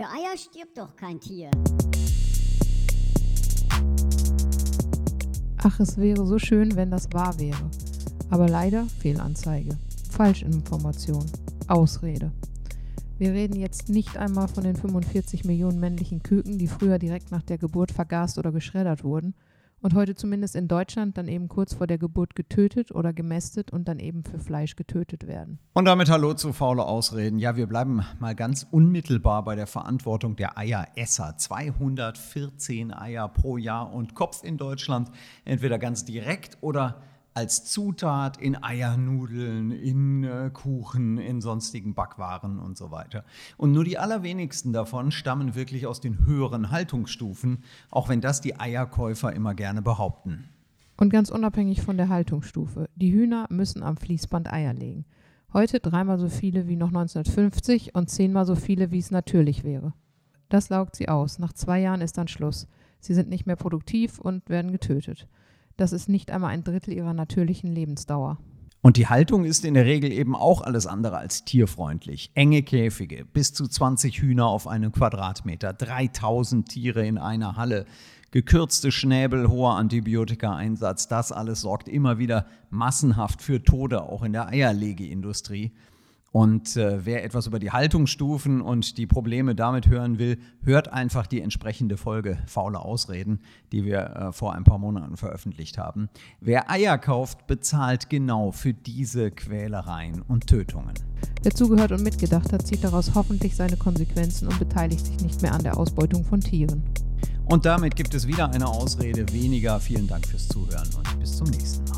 Für Eier stirbt doch kein Tier. Ach, es wäre so schön, wenn das wahr wäre. Aber leider Fehlanzeige. Falschinformation. Ausrede. Wir reden jetzt nicht einmal von den 45 Millionen männlichen Küken, die früher direkt nach der Geburt vergast oder geschreddert wurden und heute zumindest in Deutschland dann eben kurz vor der Geburt getötet oder gemästet und dann eben für Fleisch getötet werden. Und damit hallo zu faule Ausreden. Ja, wir bleiben mal ganz unmittelbar bei der Verantwortung der Eieresser. 214 Eier pro Jahr und Kopf in Deutschland, entweder ganz direkt oder als Zutat in Eiernudeln, in äh, Kuchen, in sonstigen Backwaren und so weiter. Und nur die allerwenigsten davon stammen wirklich aus den höheren Haltungsstufen, auch wenn das die Eierkäufer immer gerne behaupten. Und ganz unabhängig von der Haltungsstufe, die Hühner müssen am Fließband Eier legen. Heute dreimal so viele wie noch 1950 und zehnmal so viele, wie es natürlich wäre. Das laugt sie aus. Nach zwei Jahren ist dann Schluss. Sie sind nicht mehr produktiv und werden getötet. Das ist nicht einmal ein Drittel ihrer natürlichen Lebensdauer. Und die Haltung ist in der Regel eben auch alles andere als tierfreundlich. Enge Käfige, bis zu 20 Hühner auf einem Quadratmeter, 3000 Tiere in einer Halle, gekürzte Schnäbel, hoher Antibiotikaeinsatz, das alles sorgt immer wieder massenhaft für Tode, auch in der Eierlegeindustrie. Und äh, wer etwas über die Haltungsstufen und die Probleme damit hören will, hört einfach die entsprechende Folge Faule Ausreden, die wir äh, vor ein paar Monaten veröffentlicht haben. Wer Eier kauft, bezahlt genau für diese Quälereien und Tötungen. Wer zugehört und mitgedacht hat, zieht daraus hoffentlich seine Konsequenzen und beteiligt sich nicht mehr an der Ausbeutung von Tieren. Und damit gibt es wieder eine Ausrede weniger. Vielen Dank fürs Zuhören und bis zum nächsten Mal.